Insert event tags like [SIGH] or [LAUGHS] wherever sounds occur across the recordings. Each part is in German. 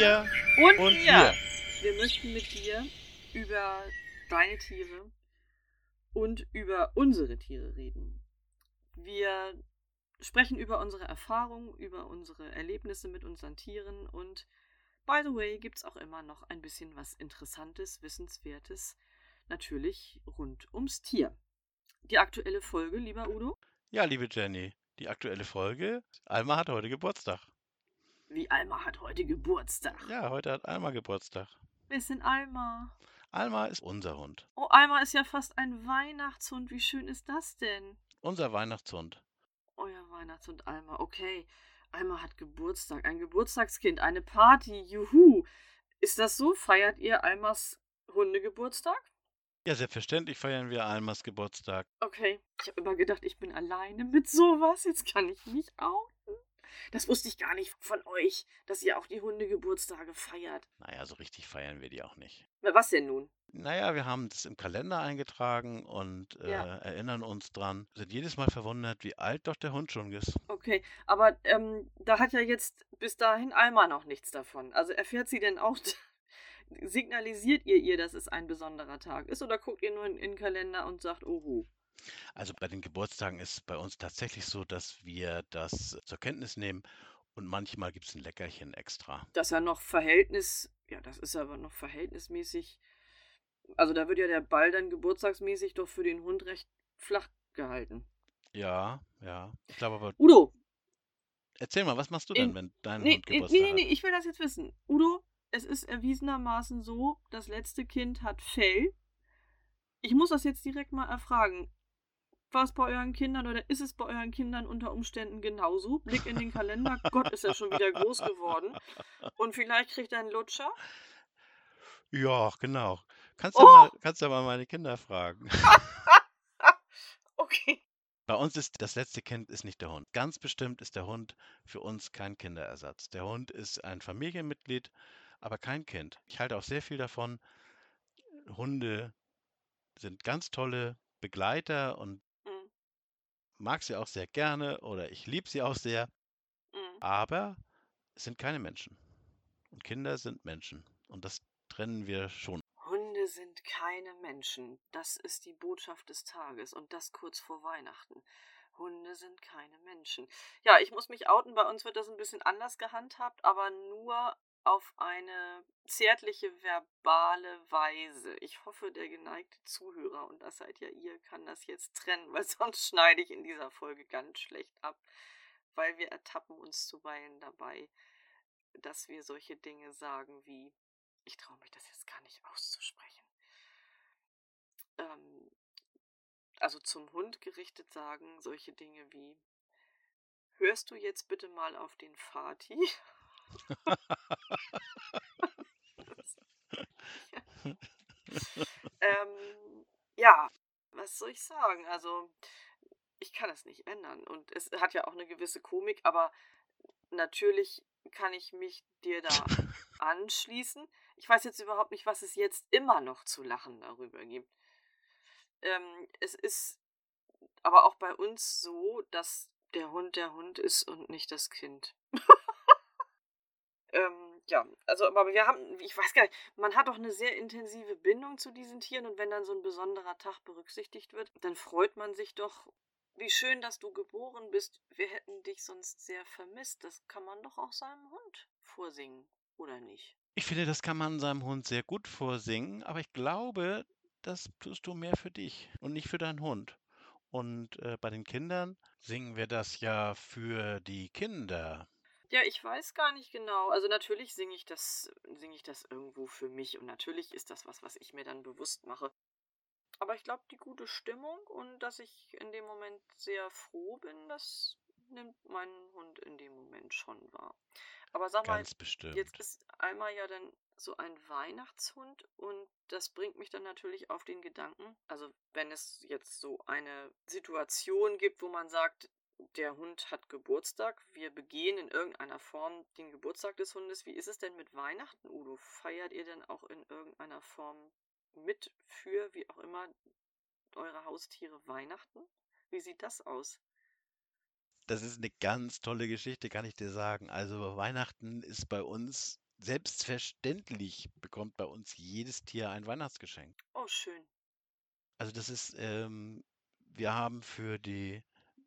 Tier und, und mir. wir. Wir möchten mit dir über deine Tiere und über unsere Tiere reden. Wir sprechen über unsere Erfahrungen, über unsere Erlebnisse mit unseren Tieren und by the way gibt es auch immer noch ein bisschen was Interessantes, Wissenswertes, natürlich rund ums Tier. Die aktuelle Folge, lieber Udo, Ja, liebe Jenny, die aktuelle Folge. Alma hat heute Geburtstag. Wie Alma hat heute Geburtstag. Ja, heute hat Alma Geburtstag. Wer ist denn Alma? Alma ist unser Hund. Oh, Alma ist ja fast ein Weihnachtshund. Wie schön ist das denn? Unser Weihnachtshund. Euer Weihnachtshund Alma. Okay. Alma hat Geburtstag. Ein Geburtstagskind. Eine Party. Juhu. Ist das so? Feiert ihr Almas Hundegeburtstag? Ja, selbstverständlich feiern wir Almas Geburtstag. Okay. Ich habe immer gedacht, ich bin alleine mit sowas. Jetzt kann ich mich outen. Das wusste ich gar nicht von euch, dass ihr auch die Hundegeburtstage feiert. Naja, so richtig feiern wir die auch nicht. Na, Was denn nun? Naja, wir haben das im Kalender eingetragen und äh, Ja. erinnern uns dran. Sind jedes Mal verwundert, wie alt doch der Hund schon ist. Okay, aber ähm, da hat ja jetzt bis dahin Alma noch nichts davon. Also erfährt sie denn auch, [LAUGHS] signalisiert ihr ihr, dass es ein besonderer Tag ist oder guckt ihr nur in, in den Kalender und sagt, oho. Also bei den Geburtstagen ist bei uns tatsächlich so, dass wir das zur Kenntnis nehmen und manchmal gibt es ein Leckerchen extra. Das ist ja noch Verhältnis, ja, das ist aber noch verhältnismäßig, also da wird ja der Ball dann geburtstagsmäßig doch für den Hund recht flach gehalten. Ja, ja. Ich glaube aber, Udo, erzähl mal, was machst du denn, wenn dein nee, Hund nee, Geburtstag nee, nee, hat? ich will das jetzt wissen. Udo, es ist erwiesenermaßen so, das letzte Kind hat Fell. Ich muss das jetzt direkt mal erfragen. War es bei euren Kindern oder ist es bei euren Kindern unter Umständen genauso? Blick in den Kalender. [LAUGHS] Gott, ist er schon wieder groß geworden. Und vielleicht kriegt er einen Lutscher. Ja, genau. Kannst Oh! ja mal, kannst ja mal meine Kinder fragen. [LAUGHS] Okay. Bei uns ist das letzte Kind ist nicht der Hund. Ganz bestimmt ist der Hund für uns kein Kinderersatz. Der Hund ist ein Familienmitglied, aber kein Kind. Ich halte auch sehr viel davon. Hunde sind ganz tolle Begleiter und mag sie auch sehr gerne oder ich liebe sie auch sehr, mm. aber es sind keine Menschen. Und Kinder sind Menschen. Und das trennen wir schon. Hunde sind keine Menschen. Das ist die Botschaft des Tages und das kurz vor Weihnachten. Hunde sind keine Menschen. Ja, ich muss mich outen. Bei uns wird das ein bisschen anders gehandhabt, aber nur auf eine zärtliche verbale Weise. Ich hoffe, der geneigte Zuhörer, und das seid ja ihr, kann das jetzt trennen, weil [LAUGHS] sonst schneide ich in dieser Folge ganz schlecht ab, weil wir ertappen uns zuweilen dabei, dass wir solche Dinge sagen wie ich traue mich das jetzt gar nicht auszusprechen. Ähm, also zum Hund gerichtet sagen solche Dinge wie, hörst du jetzt bitte mal auf den Vati? [LAUGHS] ähm, ja, was soll ich sagen? Also, ich kann es nicht ändern. Und es hat ja auch eine gewisse Komik, aber natürlich kann ich mich dir da anschließen. Ich weiß jetzt überhaupt nicht, was es jetzt immer noch zu lachen darüber gibt. Ähm, es ist aber auch bei uns so, dass der Hund der Hund ist und nicht das Kind. [LAUGHS] ähm, ja, also, aber wir haben, ich weiß gar nicht, man hat doch eine sehr intensive Bindung zu diesen Tieren und wenn dann so ein besonderer Tag berücksichtigt wird, dann freut man sich doch. Wie schön, dass du geboren bist. Wir hätten dich sonst sehr vermisst. Das kann man doch auch seinem Hund vorsingen, oder nicht? Ich finde, das kann man seinem Hund sehr gut vorsingen, aber ich glaube, das tust du mehr für dich und nicht für deinen Hund. Und äh, bei den Kindern singen wir das ja für die Kinder. Ja, ich weiß gar nicht genau. Also natürlich singe ich das, singe ich das irgendwo für mich und natürlich ist das was, was ich mir dann bewusst mache. Aber ich glaube, die gute Stimmung und dass ich in dem Moment sehr froh bin, das nimmt mein Hund in dem Moment schon wahr. Aber sag mal. Jetzt ist einmal ja dann so ein Weihnachtshund und das bringt mich dann natürlich auf den Gedanken, also wenn es jetzt so eine Situation gibt, wo man sagt, der Hund hat Geburtstag, wir begehen in irgendeiner Form den Geburtstag des Hundes. Wie ist es denn mit Weihnachten, Udo? Feiert ihr denn auch in irgendeiner Form mit, für, wie auch immer, eure Haustiere Weihnachten? Wie sieht das aus? Das ist eine ganz tolle Geschichte, kann ich dir sagen. Also Weihnachten ist bei uns selbstverständlich bekommt bei uns jedes Tier ein Weihnachtsgeschenk. Oh, schön. Also das ist, ähm, wir haben für die,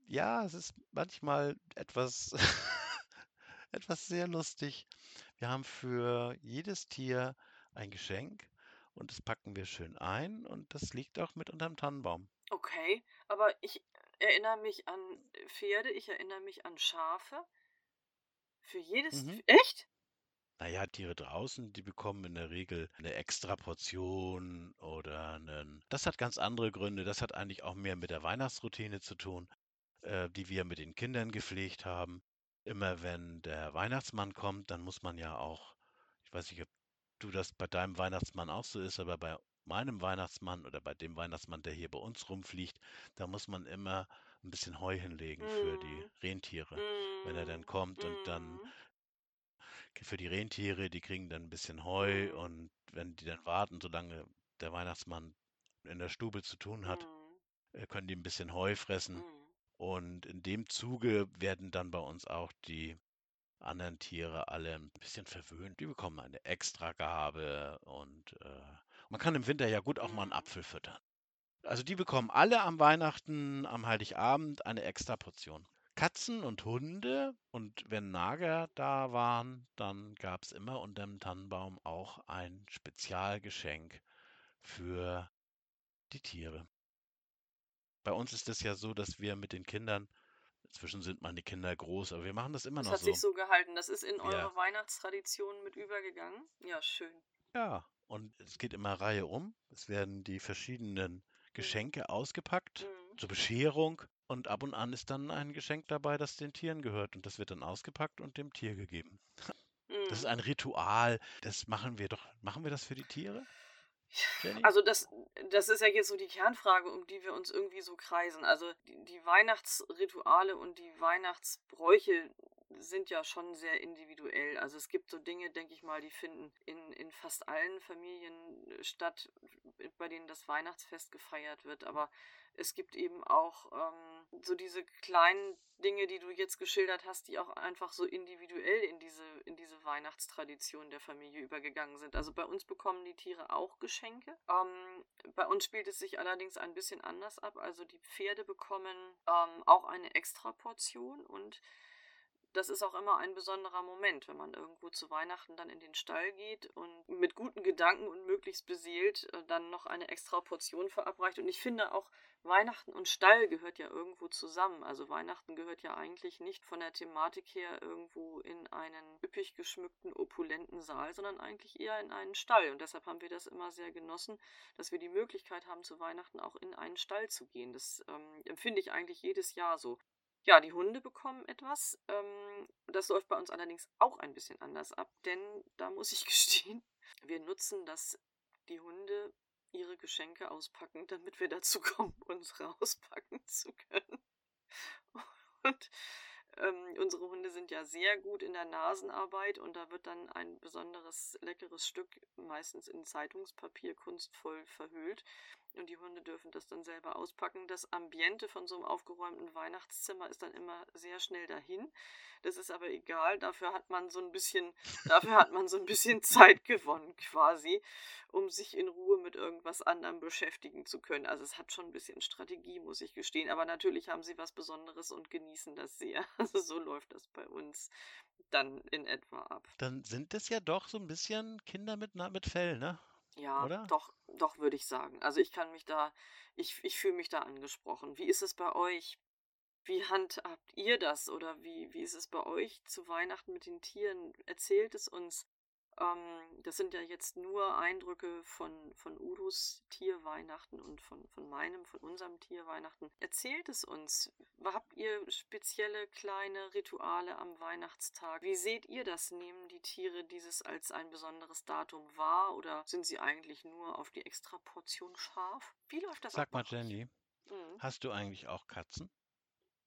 ja, es ist manchmal etwas, [LAUGHS] etwas sehr lustig. Wir haben für jedes Tier ein Geschenk und das packen wir schön ein und das liegt auch mit unterm Tannenbaum. Okay, aber ich erinnere mich an Pferde, ich erinnere mich an Schafe. Für jedes. Mhm. Echt? Naja, Tiere draußen, die bekommen in der Regel eine Extraportion oder einen. Das hat ganz andere Gründe. Das hat eigentlich auch mehr mit der Weihnachtsroutine zu tun, äh, die wir mit den Kindern gepflegt haben. Immer wenn der Weihnachtsmann kommt, dann muss man ja auch, ich weiß nicht, ob du das bei deinem Weihnachtsmann auch so ist, aber bei meinem Weihnachtsmann oder bei dem Weihnachtsmann, der hier bei uns rumfliegt, da muss man immer ein bisschen Heu hinlegen für die Mm, Rentiere, wenn er dann mm, kommt und dann mm, für die Rentiere, die kriegen dann ein bisschen Heu und wenn die dann warten, solange der Weihnachtsmann in der Stube zu tun hat, äh, können die ein bisschen Heu fressen. Und in dem Zuge werden dann bei uns auch die anderen Tiere alle ein bisschen verwöhnt. Die bekommen eine Extragabe und äh, man kann im Winter ja gut auch mal einen mm. Apfel füttern. Also die bekommen alle am Weihnachten, am Heiligabend eine Extraportion. Katzen und Hunde und wenn Nager da waren, dann gab es immer unterm Tannenbaum auch ein Spezialgeschenk für die Tiere. Bei uns ist es ja so, dass wir mit den Kindern, inzwischen sind meine Kinder groß, aber wir machen das immer Das noch hat sich so. so gehalten. Das ist in eure Weihnachtstradition mit übergegangen. Ja, schön. ja, und es geht immer Reihe um. Es werden die verschiedenen Mm, Geschenke ausgepackt mm, zur Bescherung und ab und an ist dann ein Geschenk dabei, das den Tieren gehört und das wird dann ausgepackt und dem Tier gegeben. [LAUGHS] Das ist mm. ein Ritual. Das machen wir doch. Machen wir das für die Tiere, Jenny? Also das, das ist ja jetzt so die Kernfrage, um die wir uns irgendwie so kreisen. Also die, die Weihnachtsrituale und die Weihnachtsbräuche sind ja schon sehr individuell. Also es gibt so Dinge, denke ich mal, die finden in, in fast allen Familien statt, bei denen das Weihnachtsfest gefeiert wird. Aber es gibt eben auch ähm, so diese kleinen Dinge, die du jetzt geschildert hast, die auch einfach so individuell in diese, in diese Weihnachtstradition der Familie übergegangen sind. Also bei uns bekommen die Tiere auch Geschenke. Ähm, bei uns spielt es sich allerdings ein bisschen anders ab. Also die Pferde bekommen ähm, auch eine Extraportion und das ist auch immer ein besonderer Moment, wenn man irgendwo zu Weihnachten dann in den Stall geht und mit guten Gedanken und möglichst beseelt äh, dann noch eine extra Portion verabreicht. Und ich finde auch, Weihnachten und Stall gehört ja irgendwo zusammen. Also Weihnachten gehört ja eigentlich nicht von der Thematik her irgendwo in einen üppig geschmückten, opulenten Saal, sondern eigentlich eher in einen Stall. Und deshalb haben wir das immer sehr genossen, dass wir die Möglichkeit haben, zu Weihnachten auch in einen Stall zu gehen. Das ähm, empfinde ich eigentlich jedes Jahr so. Ja, die Hunde bekommen etwas. Ähm, das läuft bei uns allerdings auch ein bisschen anders ab, denn da muss ich [LAUGHS] gestehen, wir nutzen das, die Hunde ihre Geschenke auspacken, damit wir dazu kommen, [LAUGHS] unsere auspacken zu können. [LAUGHS] Und ähm, unsere Hunde sind ja sehr gut in der Nasenarbeit und da wird dann ein besonderes leckeres Stück, meistens in Zeitungspapier, kunstvoll verhüllt. Und die Hunde dürfen das dann selber auspacken. Das Ambiente von so einem aufgeräumten Weihnachtszimmer ist dann immer sehr schnell dahin. Das ist aber egal. Dafür hat man so ein bisschen, [LAUGHS] dafür hat man so ein bisschen Zeit gewonnen quasi, um sich in Ruhe mit irgendwas anderem beschäftigen zu können. Also es hat schon ein bisschen Strategie, muss ich gestehen. Aber natürlich haben sie was Besonderes und genießen das sehr. [LAUGHS] Also so läuft das bei uns dann in etwa ab. Dann sind es ja doch so ein bisschen Kinder mit, mit Fell, ne? Ja, Oder? doch, doch würde ich sagen. Also ich kann mich da, ich, ich fühle mich da angesprochen. Wie ist es bei euch? Wie handhabt ihr das? Oder wie, wie ist es bei euch zu Weihnachten mit den Tieren? Erzählt es uns. Ähm, das sind ja jetzt nur Eindrücke von, von Udos Tierweihnachten und von, von meinem, von unserem Tierweihnachten. Erzählt es uns. Habt ihr spezielle kleine Rituale am Weihnachtstag? Wie seht ihr das? Nehmen die Tiere dieses als ein besonderes Datum wahr oder sind sie eigentlich nur auf die Extraportion scharf? Wie läuft das ab Sag bei mal? Jenny, Mhm. hast du eigentlich auch Katzen?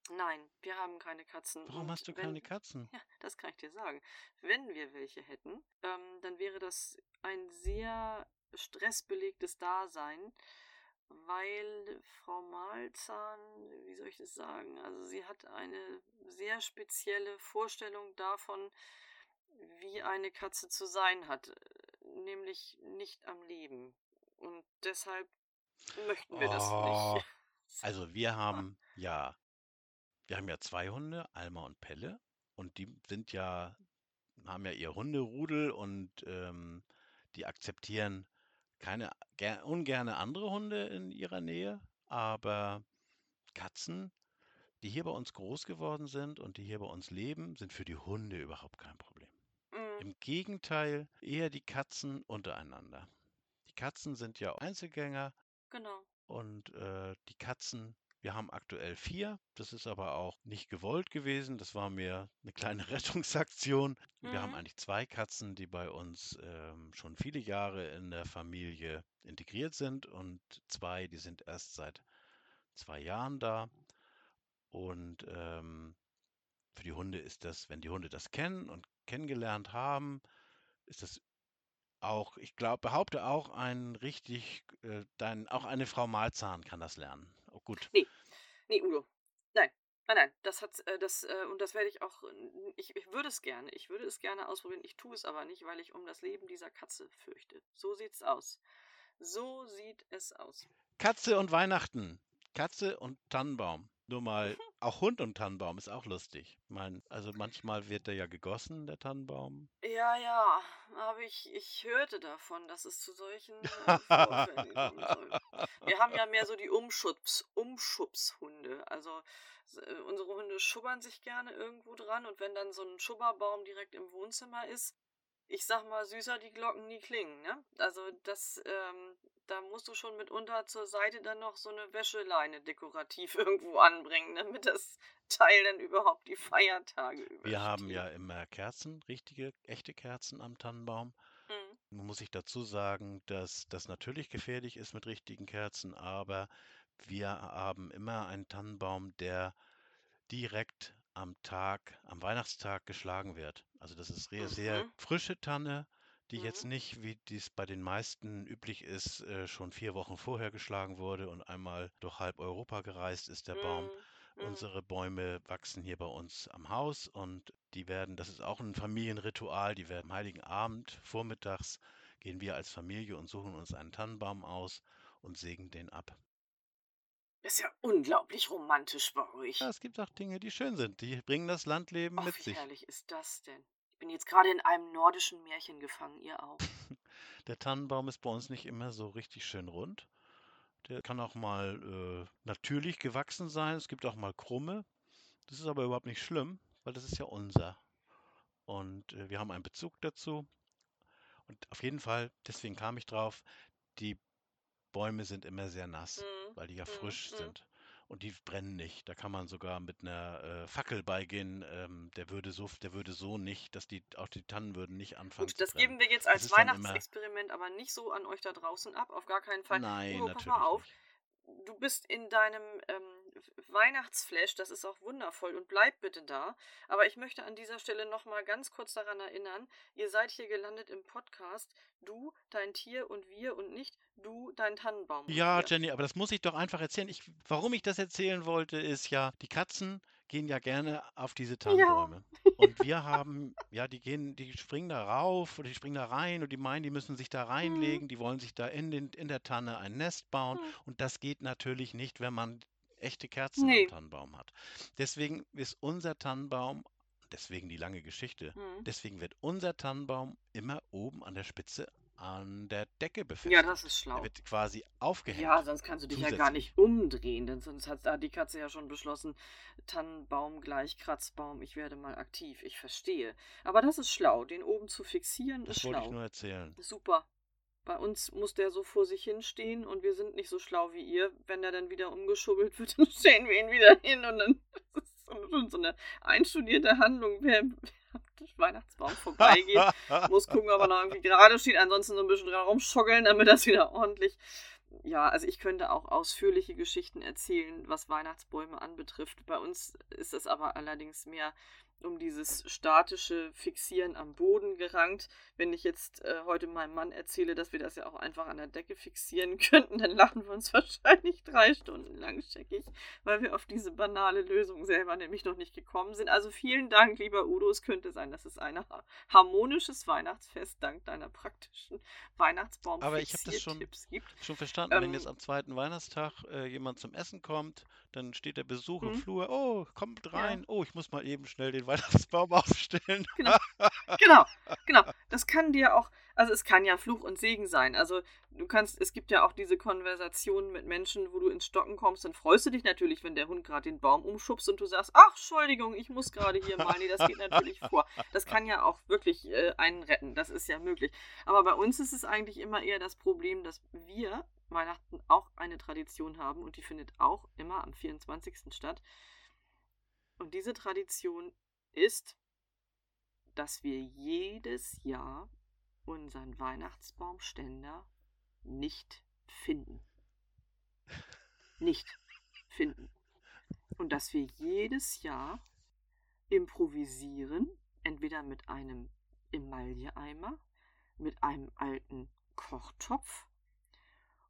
Nein, wir haben keine Katzen. Warum Und hast du wenn, keine Katzen? [LAUGHS] ja, das kann ich dir sagen. Wenn wir welche hätten, ähm, dann wäre das ein sehr stressbelegtes Dasein, weil Frau Malzahn, wie soll ich das sagen, also sie hat eine sehr spezielle Vorstellung davon, wie eine Katze zu sein hat, nämlich nicht am Leben. Und deshalb möchten wir das Oh, nicht. [LAUGHS] also wir haben ja, wir haben ja zwei Hunde, Alma und Pelle, und die sind ja, haben ja ihr Hunderudel und ähm, die akzeptieren keine ger ungerne andere Hunde in ihrer Nähe, aber Katzen, die hier bei uns groß geworden sind und die hier bei uns leben, sind für die Hunde überhaupt kein Problem. Mm, Im Gegenteil, eher die Katzen untereinander. Die Katzen sind ja Einzelgänger genau. und äh, die Katzen, wir haben aktuell vier. Das ist aber auch nicht gewollt gewesen. Das war mir eine kleine [LAUGHS] Rettungsaktion. Wir haben Mhm. eigentlich zwei Katzen, die bei uns ähm, schon viele Jahre in der Familie integriert sind und zwei, die sind erst seit zwei Jahren da. Und ähm, für die Hunde ist das, wenn die Hunde das kennen und kennengelernt haben, ist das auch, ich glaube, behaupte auch ein richtig, äh, dein, auch eine Frau Malzahn kann das lernen. Oh, gut. Nee, nee, Udo. Nein, nein, nein. Das hat, äh, das, äh, und das werde ich auch, ich, ich würde es gerne, ich würde es gerne ausprobieren. Ich tue es aber nicht, weil ich um das Leben dieser Katze fürchte. So sieht's aus. So sieht es aus. Katze und Weihnachten. Katze und Tannenbaum. Nur mal, auch Hund und Tannenbaum ist auch lustig. Mein, also manchmal wird der ja gegossen, der Tannenbaum. Ja, ja, aber ich, ich hörte davon, dass es zu solchen äh, Vorfällen soll. Wir haben ja mehr so die Umschubs, Umschubshunde. Also äh, unsere Hunde schubbern sich gerne irgendwo dran und wenn dann so ein Schubberbaum direkt im Wohnzimmer ist, ich sag mal, süßer die Glocken nie klingen, ne? Also das, ähm, da musst du schon mitunter zur Seite dann noch so eine Wäscheleine dekorativ [LAUGHS] irgendwo anbringen, damit das Teil dann überhaupt die Feiertage übersteht. Wir haben ja immer Kerzen, richtige, echte Kerzen am Tannenbaum. Mhm. Nun muss ich dazu sagen, dass das natürlich gefährlich ist mit richtigen Kerzen, aber wir haben immer einen Tannenbaum, der direkt am Tag, am Weihnachtstag geschlagen wird. Also das ist sehr, sehr Mhm. frische Tanne, die jetzt Mhm. nicht, wie dies bei den meisten üblich ist, äh, schon vier Wochen vorher geschlagen wurde und einmal durch halb Europa gereist ist der Baum. Mhm. Mhm. Unsere Bäume wachsen hier bei uns am Haus und die werden, das ist auch ein Familienritual, die werden am Heiligen Abend vormittags gehen wir als Familie und suchen uns einen Tannenbaum aus und sägen den ab. Das ist ja unglaublich romantisch bei euch. Ja, es gibt auch Dinge, die schön sind, die bringen das Landleben Ach, mit wie sich. herrlich ist das denn? Ich bin jetzt gerade in einem nordischen Märchen gefangen, ihr auch. [LAUGHS] Der Tannenbaum ist bei uns nicht immer so richtig schön rund. Der kann auch mal äh, natürlich gewachsen sein. Es gibt auch mal krumme. Das ist aber überhaupt nicht schlimm, weil das ist ja unser. Und äh, wir haben einen Bezug dazu. Und auf jeden Fall, deswegen kam ich drauf, die Bäume sind immer sehr nass, Mhm. weil die ja Mhm. frisch Mhm. sind. Und die brennen nicht. Da kann man sogar mit einer äh, Fackel beigehen. Ähm, der würde so, der würde so nicht, dass die, auch die Tannen würden nicht anfangen Gut, das geben wir jetzt als immer, Weihnachtsexperiment aber nicht so an euch da draußen ab, auf gar keinen Fall. nein, Udo, pass natürlich mal auf. nicht. Du bist in deinem ähm, Weihnachtsflash, das ist auch wundervoll und bleib bitte da. Aber ich möchte an dieser Stelle nochmal ganz kurz daran erinnern, ihr seid hier gelandet im Podcast, du, dein Tier und wir und nicht du, dein Tannenbaum Ja. Jenny, aber das muss ich doch einfach erzählen. Ich, warum ich das erzählen wollte, ist ja, die Katzen gehen ja gerne auf diese Ja. Tannenbäume. [LAUGHS] Und wir haben, ja, die gehen, die springen da rauf oder die springen da rein und die meinen, die müssen sich da Hm, reinlegen, die wollen sich da in den, in der Tanne ein Nest bauen. hm. Und das geht natürlich nicht, wenn man echte Kerzen am Nee. Tannenbaum hat. Deswegen ist unser Tannenbaum, deswegen die lange Geschichte, Hm. deswegen wird unser Tannenbaum immer oben an der Spitze an der Decke Ja, das ist Der schlau. wird quasi Ja, aufgehängt, sonst kannst du dich ja gar zusätzlich. nicht umdrehen, denn sonst hat da die Katze ja schon beschlossen, Tannenbaum gleich Kratzbaum, ich werde mal aktiv. Ich verstehe. Aber das ist schlau, den oben zu fixieren ist Das wollte ich schlau. nur erzählen. Super. Bei uns muss der so vor sich hinstehen und wir sind nicht so schlau wie ihr. Wenn der dann wieder umgeschubbelt wird, [LAUGHS] dann stellen wir ihn wieder hin und dann [LAUGHS] das ist so- schon so eine einstudierte Handlung. Wer Weihnachtsbaum vorbeigeht, [LAUGHS] muss gucken, ob er noch irgendwie gerade steht, ansonsten so ein bisschen dran rumschoggeln, damit das wieder ordentlich. Ja, also ich könnte auch ausführliche Geschichten erzählen, was Weihnachtsbäume anbetrifft. Bei uns ist es aber allerdings mehr um dieses statische Fixieren am Boden gerankt. Wenn ich jetzt äh, heute meinem Mann erzähle, dass wir das ja auch einfach an der Decke fixieren [LAUGHS] könnten, dann lachen wir uns wahrscheinlich drei Stunden lang checkig, weil wir auf diese banale Lösung selber nämlich noch nicht gekommen sind. Also vielen Dank, lieber Udo. Es könnte sein, dass es ein harmonisches Weihnachtsfest dank deiner praktischen Weihnachtsbaum Aber ich habe das schon, schon verstanden, ähm, wenn jetzt am zweiten Weihnachtstag äh, jemand zum Essen kommt, dann steht der Besuch im hm. Flur, oh, kommt rein, ja. oh, ich muss mal eben schnell den [LAUGHS] Weihnachtsbaum aufstellen. Genau. [LAUGHS] genau, genau. Das kann dir auch, also es kann ja Fluch und Segen sein. Also du kannst, es gibt ja auch diese Konversationen mit Menschen, wo du ins Stocken kommst, dann freust du dich natürlich, wenn der Hund gerade den Baum umschubst und du sagst, ach, Entschuldigung, ich muss gerade hier mal. Nee, das geht natürlich vor. Das kann ja auch wirklich äh, einen retten. Das ist ja möglich. Aber bei uns ist es eigentlich immer eher das Problem, dass wir Weihnachten auch eine Tradition haben und die findet auch immer am 24. statt. Und diese Tradition ist, dass wir jedes Jahr unseren Weihnachtsbaumständer nicht finden. Nicht finden. Und dass wir jedes Jahr improvisieren, entweder mit einem Emailleeimer, mit einem alten Kochtopf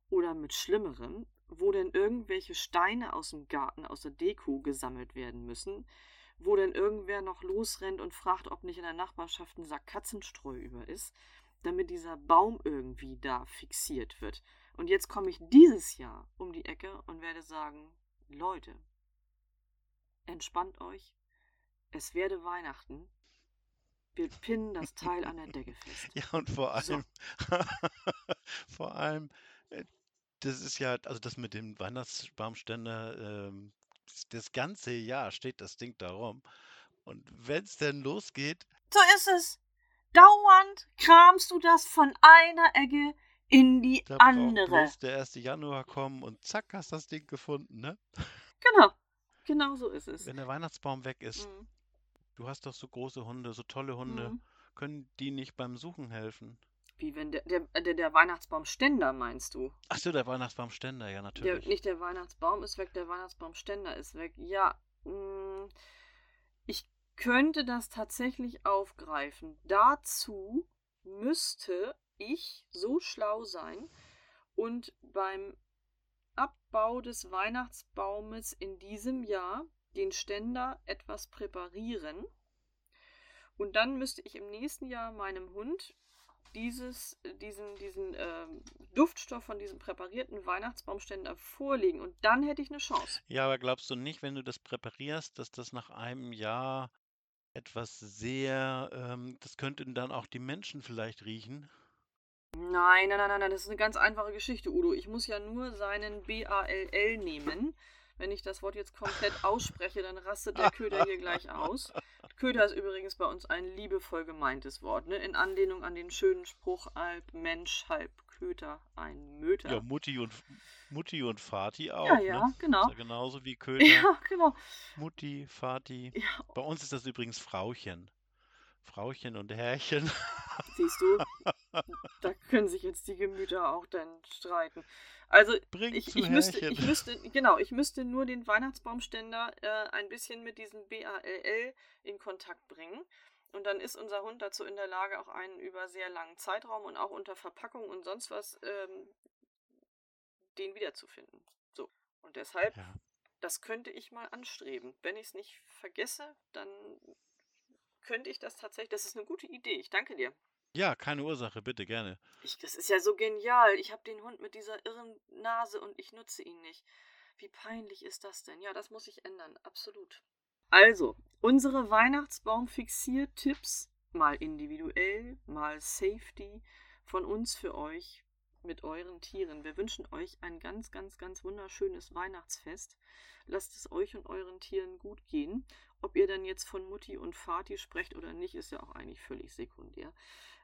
oder mit schlimmerem, wo denn irgendwelche Steine aus dem Garten, aus der Deko gesammelt werden müssen, wo denn irgendwer noch losrennt und fragt, ob nicht in der Nachbarschaft ein Sack Katzenstreu über ist, damit dieser Baum irgendwie da fixiert wird. Und jetzt komme ich dieses Jahr um die Ecke und werde sagen, Leute, entspannt euch, es werde Weihnachten, wir pinnen das Teil an der Decke fest. [LAUGHS] Ja, und vor allem, so. [LAUGHS] vor allem, äh, das ist ja, also das mit dem Weihnachtsbaumständer, ähm, das ganze Jahr steht das Ding da rum. Und wenn es denn losgeht. So ist es. Dauernd kramst du das von einer Ecke in die da andere. Bloß der 1. Januar kommen und zack, hast das Ding gefunden, ne? Genau. Genau so ist es. Wenn der Weihnachtsbaum weg ist. Mhm. Du hast doch so große Hunde, so tolle Hunde. Mhm. Können die nicht beim Suchen helfen? Wie wenn der, der, der, der Weihnachtsbaumständer meinst du? Ach so, der Weihnachtsbaumständer, ja, natürlich. Der, nicht der Weihnachtsbaum ist weg, der Weihnachtsbaumständer ist weg. Ja, mh, mm, ich könnte das tatsächlich aufgreifen. Dazu müsste ich so schlau sein und beim Abbau des Weihnachtsbaumes in diesem Jahr den Ständer etwas präparieren. Und dann müsste ich im nächsten Jahr meinem Hund dieses, diesen, diesen ähm, Duftstoff von diesem präparierten Weihnachtsbaumständer vorlegen und dann hätte ich eine Chance. Ja, aber glaubst du nicht, wenn du das präparierst, dass das nach einem Jahr etwas sehr, ähm, das könnten dann auch die Menschen vielleicht riechen? Nein, nein, nein, nein, das ist eine ganz einfache Geschichte, Udo. Ich muss ja nur seinen BALL nehmen wenn ich das Wort jetzt komplett ausspreche, dann rastet der Köder hier gleich aus. Köder ist übrigens bei uns ein liebevoll gemeintes Wort, ne? in Anlehnung an den schönen Spruch, halb Mensch, halb Köter, ein Möter. Ja, Mutti und, Mutti und Vati auch. Ja, ja, ne? genau. Ja genauso wie Köter. [LAUGHS] Ja, genau. Mutti, Vati. Ja. Bei uns ist das übrigens Frauchen. Frauchen und Herrchen. [LAUGHS] Siehst du, da können sich jetzt die Gemüter auch dann streiten. Also ich, ich, müsste, ich müsste, genau, ich müsste nur den Weihnachtsbaumständer äh, ein bisschen mit diesem BALL in Kontakt bringen. Und dann ist unser Hund dazu in der Lage, auch einen über sehr langen Zeitraum und auch unter Verpackung und sonst was ähm, den wiederzufinden. So. Und deshalb, ja. das könnte ich mal anstreben. Wenn ich es nicht vergesse, dann könnte ich das tatsächlich. Das ist eine gute Idee. Ich danke dir. Ja, keine Ursache, bitte, gerne. Ich, das ist ja so genial. Ich habe den Hund mit dieser irren Nase und ich nutze ihn nicht. Wie peinlich ist das denn? Ja, das muss ich ändern, absolut. Also, unsere Weihnachtsbaum-Fixier-Tipps, mal individuell, mal Safety, von uns für euch mit euren Tieren. Wir wünschen euch ein ganz, ganz, ganz wunderschönes Weihnachtsfest. Lasst es euch und euren Tieren gut gehen. Ob ihr dann jetzt von Mutti und Vati sprecht oder nicht, ist ja auch eigentlich völlig sekundär.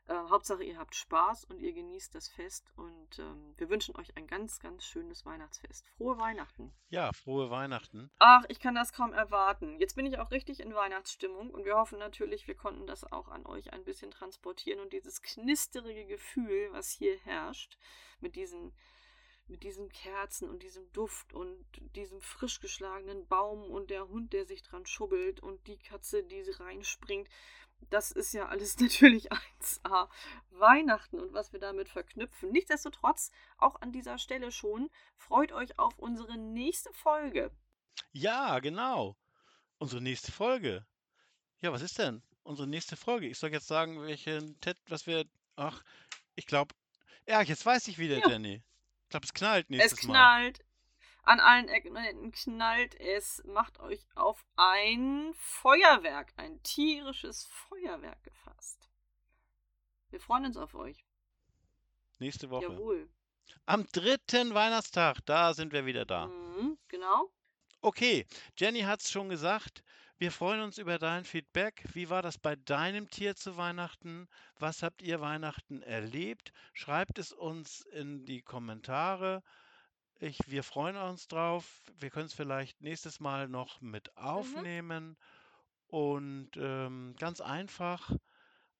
Äh, Hauptsache, ihr habt Spaß und ihr genießt das Fest und ähm, wir wünschen euch ein ganz, ganz schönes Weihnachtsfest. Frohe Weihnachten. Ja, frohe Weihnachten. Ach, ich kann das kaum erwarten. Jetzt bin ich auch richtig in Weihnachtsstimmung und wir hoffen natürlich, wir konnten das auch an euch ein bisschen transportieren und dieses knisterige Gefühl, was hier herrscht, mit diesen mit diesen Kerzen und diesem Duft und diesem frisch geschlagenen Baum und der Hund, der sich dran schubbelt und die Katze, die reinspringt. Das ist ja alles [LAUGHS] natürlich 1A. Weihnachten und was wir damit verknüpfen. Nichtsdestotrotz, auch an dieser Stelle schon, freut euch auf unsere nächste Folge. Ja, genau. Unsere nächste Folge. Ja, was ist denn? Unsere nächste Folge. Ich soll jetzt sagen, welchen Ted, was wir. Ach, ich glaube. Ja, jetzt weiß ich wieder, Ja. Jenny. Ich glaube, es knallt nächstes Es Mal. knallt. An allen Ecken knallt es. Macht euch auf ein Feuerwerk, ein tierisches Feuerwerk gefasst. Wir freuen uns auf euch. Nächste Woche. Jawohl. Am dritten Weihnachtstag, da sind wir wieder da. Mhm, genau. Okay, Jenny hat es schon gesagt. Wir freuen uns über dein Feedback. Wie war das bei deinem Tier zu Weihnachten? Was habt ihr Weihnachten erlebt? Schreibt es uns in die Kommentare. Ich, wir freuen uns drauf. Wir können es vielleicht nächstes Mal noch mit aufnehmen. Und ähm, ganz einfach,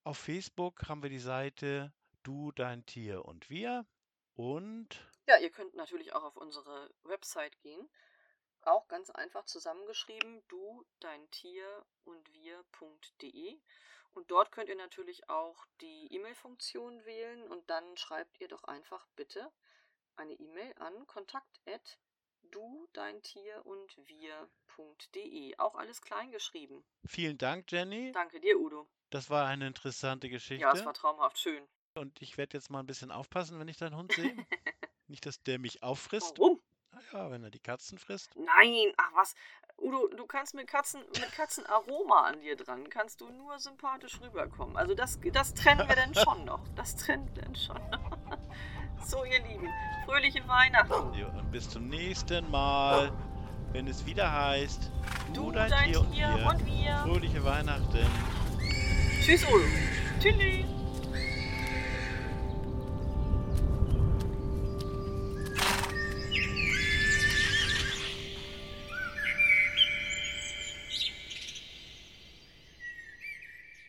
auf Facebook haben wir die Seite Du, dein Tier und wir. Und Ja, ihr könnt natürlich auch auf unsere Website gehen. Auch ganz einfach zusammengeschrieben, du, dein Tier und wir.de. Und dort könnt ihr natürlich auch die E-Mail-Funktion wählen und dann schreibt ihr doch einfach bitte eine E-Mail an kontakt du, dein Tier und wir.de. Auch alles klein geschrieben. vielen Dank, Jenny. Danke dir, Udo. Das war eine interessante Geschichte. Ja, es war traumhaft schön. Und ich werde jetzt mal ein bisschen aufpassen, wenn ich deinen Hund sehe. [LAUGHS] Nicht, dass der mich auffrisst. Warum? Ja, wenn er die Katzen frisst. Nein, ach was. Udo, du kannst mit Katzen, mit Katzenaroma an dir dran, kannst du nur sympathisch rüberkommen. Also das, das trennen wir dann [LAUGHS] schon noch. Das trennen wir dann schon. [LAUGHS] So, ihr Lieben, fröhliche Weihnachten. Ja, und bis zum nächsten Mal, wenn es wieder heißt, Du, dein, dein Tier und Tier wir. und wir. Fröhliche Weihnachten. Tschüss, Udo. Tschüss.